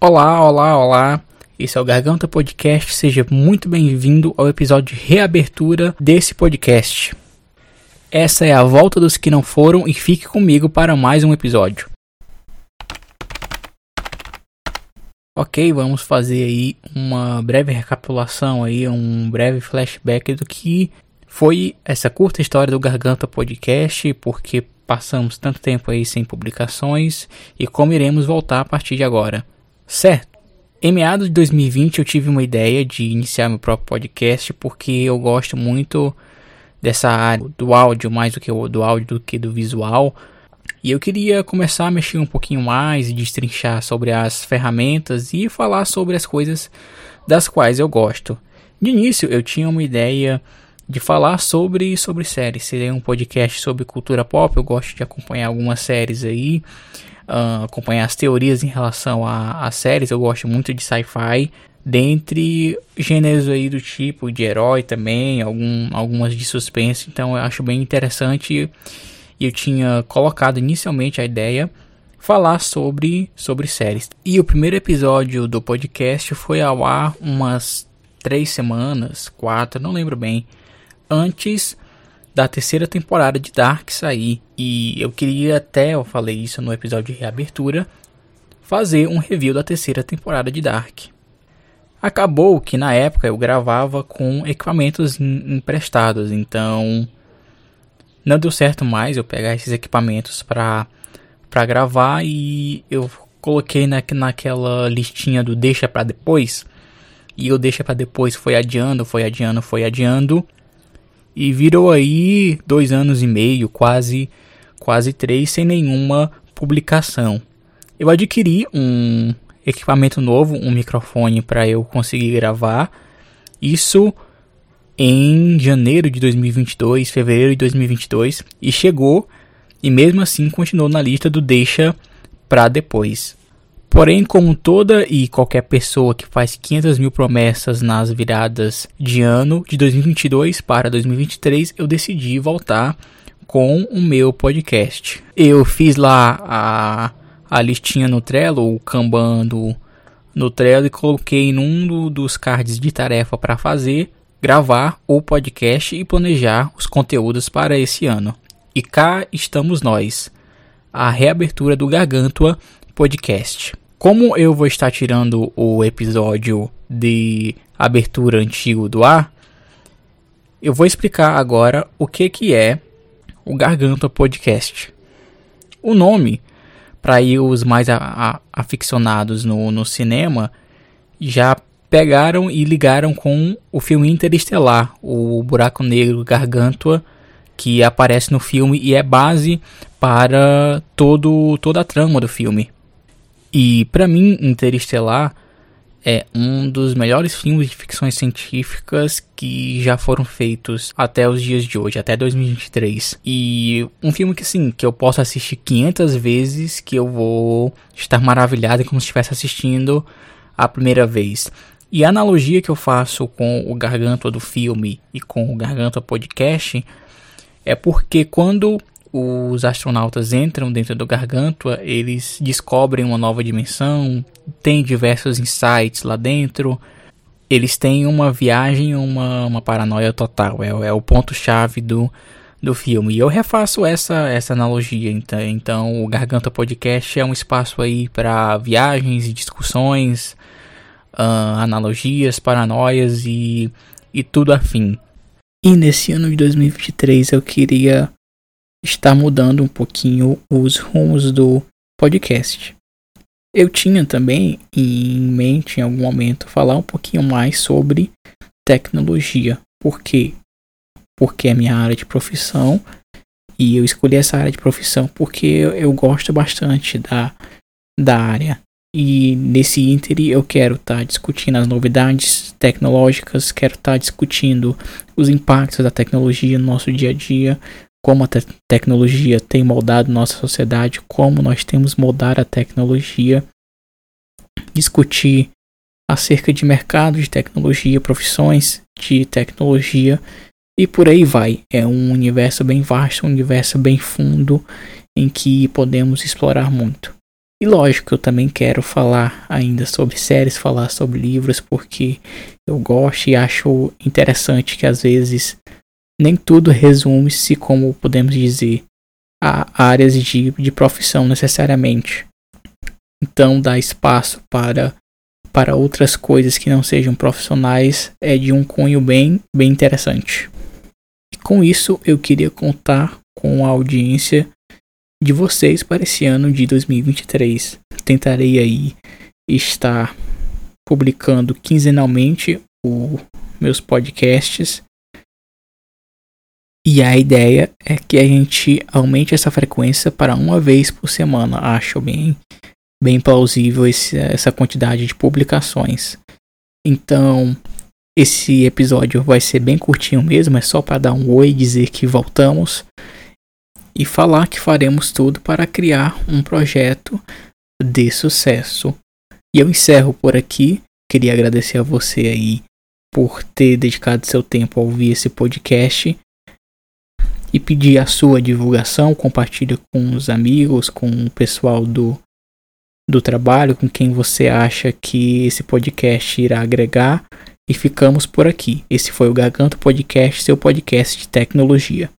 Olá, olá, olá. Esse é o Garganta Podcast. Seja muito bem-vindo ao episódio de reabertura desse podcast. Essa é a volta dos que não foram e fique comigo para mais um episódio. Ok, vamos fazer aí uma breve recapitulação aí, um breve flashback do que foi essa curta história do Garganta Podcast, porque passamos tanto tempo aí sem publicações e como iremos voltar a partir de agora. Certo. Em meados de 2020 eu tive uma ideia de iniciar meu próprio podcast porque eu gosto muito dessa área do áudio mais do que do áudio do que do visual. E eu queria começar a mexer um pouquinho mais e destrinchar sobre as ferramentas e falar sobre as coisas das quais eu gosto. De início eu tinha uma ideia de falar sobre sobre séries. Seria um podcast sobre cultura pop. Eu gosto de acompanhar algumas séries aí uh, acompanhar as teorias em relação a, séries. Eu gosto muito de sci-fi. Dentre gêneros aí do tipo de herói também, algum, algumas de suspense. Então eu acho bem interessante. Eu tinha colocado inicialmente a ideia falar sobre, sobre séries. E o primeiro episódio do podcast foi ao ar umas três semanas, quatro, não lembro bem, antes da terceira temporada de Dark sair. E eu queria até, eu falei isso no episódio de reabertura, fazer um review da terceira temporada de Dark. Acabou que na época eu gravava com equipamentos emprestados, então não deu certo mais eu pegar esses equipamentos para para gravar e eu coloquei na, naquela listinha do deixa para depois. E o deixa para depois foi adiando, foi adiando, foi adiando e virou aí dois anos e meio, quase, quase três, sem nenhuma publicação. Eu adquiri um equipamento novo, um microfone para eu conseguir gravar. Isso em janeiro de 2022, fevereiro de 2022, e chegou e mesmo assim continuou na lista do deixa para depois. Porém, como toda e qualquer pessoa que faz 500 mil promessas nas viradas de ano de 2022 para 2023, eu decidi voltar com o meu podcast. Eu fiz lá a, a listinha no Trello, o Kanban do, no Trello e coloquei num do, dos cards de tarefa para fazer, gravar o podcast e planejar os conteúdos para esse ano. E cá estamos nós, a reabertura do Gargantua podcast. Como eu vou estar tirando o episódio de abertura antigo do ar, eu vou explicar agora o que, que é o Garganta Podcast. O nome, para os mais a, a, aficionados no, no cinema, já pegaram e ligaram com o filme Interestelar, o Buraco Negro Gargantua, que aparece no filme e é base para todo, toda a trama do filme. E para mim, Interestelar é um dos melhores filmes de ficções científicas que já foram feitos até os dias de hoje, até 2023. E um filme que sim, que eu posso assistir 500 vezes, que eu vou estar maravilhado como se estivesse assistindo a primeira vez. E a analogia que eu faço com o Garganta do filme e com o Garganta podcast é porque quando os astronautas entram dentro do Gargantua, eles descobrem uma nova dimensão, tem diversos insights lá dentro. Eles têm uma viagem, uma, uma paranoia total. É, é o ponto-chave do, do filme. E eu refaço essa, essa analogia. Então, então, o Garganta Podcast é um espaço aí para viagens e discussões, uh, analogias, paranoias e, e tudo afim. E nesse ano de 2023 eu queria está mudando um pouquinho os rumos do podcast. Eu tinha também em mente em algum momento falar um pouquinho mais sobre tecnologia. Por quê? Porque é minha área de profissão e eu escolhi essa área de profissão porque eu gosto bastante da, da área. E nesse inter eu quero estar tá discutindo as novidades tecnológicas, quero estar tá discutindo os impactos da tecnologia no nosso dia a dia, como a te tecnologia tem moldado nossa sociedade, como nós temos moldar a tecnologia, discutir acerca de mercado de tecnologia, profissões de tecnologia e por aí vai. É um universo bem vasto, um universo bem fundo em que podemos explorar muito. E lógico, eu também quero falar ainda sobre séries, falar sobre livros, porque eu gosto e acho interessante que às vezes nem tudo resume-se, como podemos dizer, a áreas de, de profissão necessariamente. Então, dar espaço para, para outras coisas que não sejam profissionais é de um cunho bem, bem interessante. E com isso, eu queria contar com a audiência de vocês para esse ano de 2023. Tentarei aí estar publicando quinzenalmente os meus podcasts. E a ideia é que a gente aumente essa frequência para uma vez por semana. Acho bem, bem plausível esse, essa quantidade de publicações. Então, esse episódio vai ser bem curtinho mesmo, é só para dar um oi dizer que voltamos e falar que faremos tudo para criar um projeto de sucesso. E eu encerro por aqui. Queria agradecer a você aí por ter dedicado seu tempo a ouvir esse podcast e pedir a sua divulgação, compartilhe com os amigos, com o pessoal do do trabalho, com quem você acha que esse podcast irá agregar e ficamos por aqui. Esse foi o Garganta Podcast, seu podcast de tecnologia.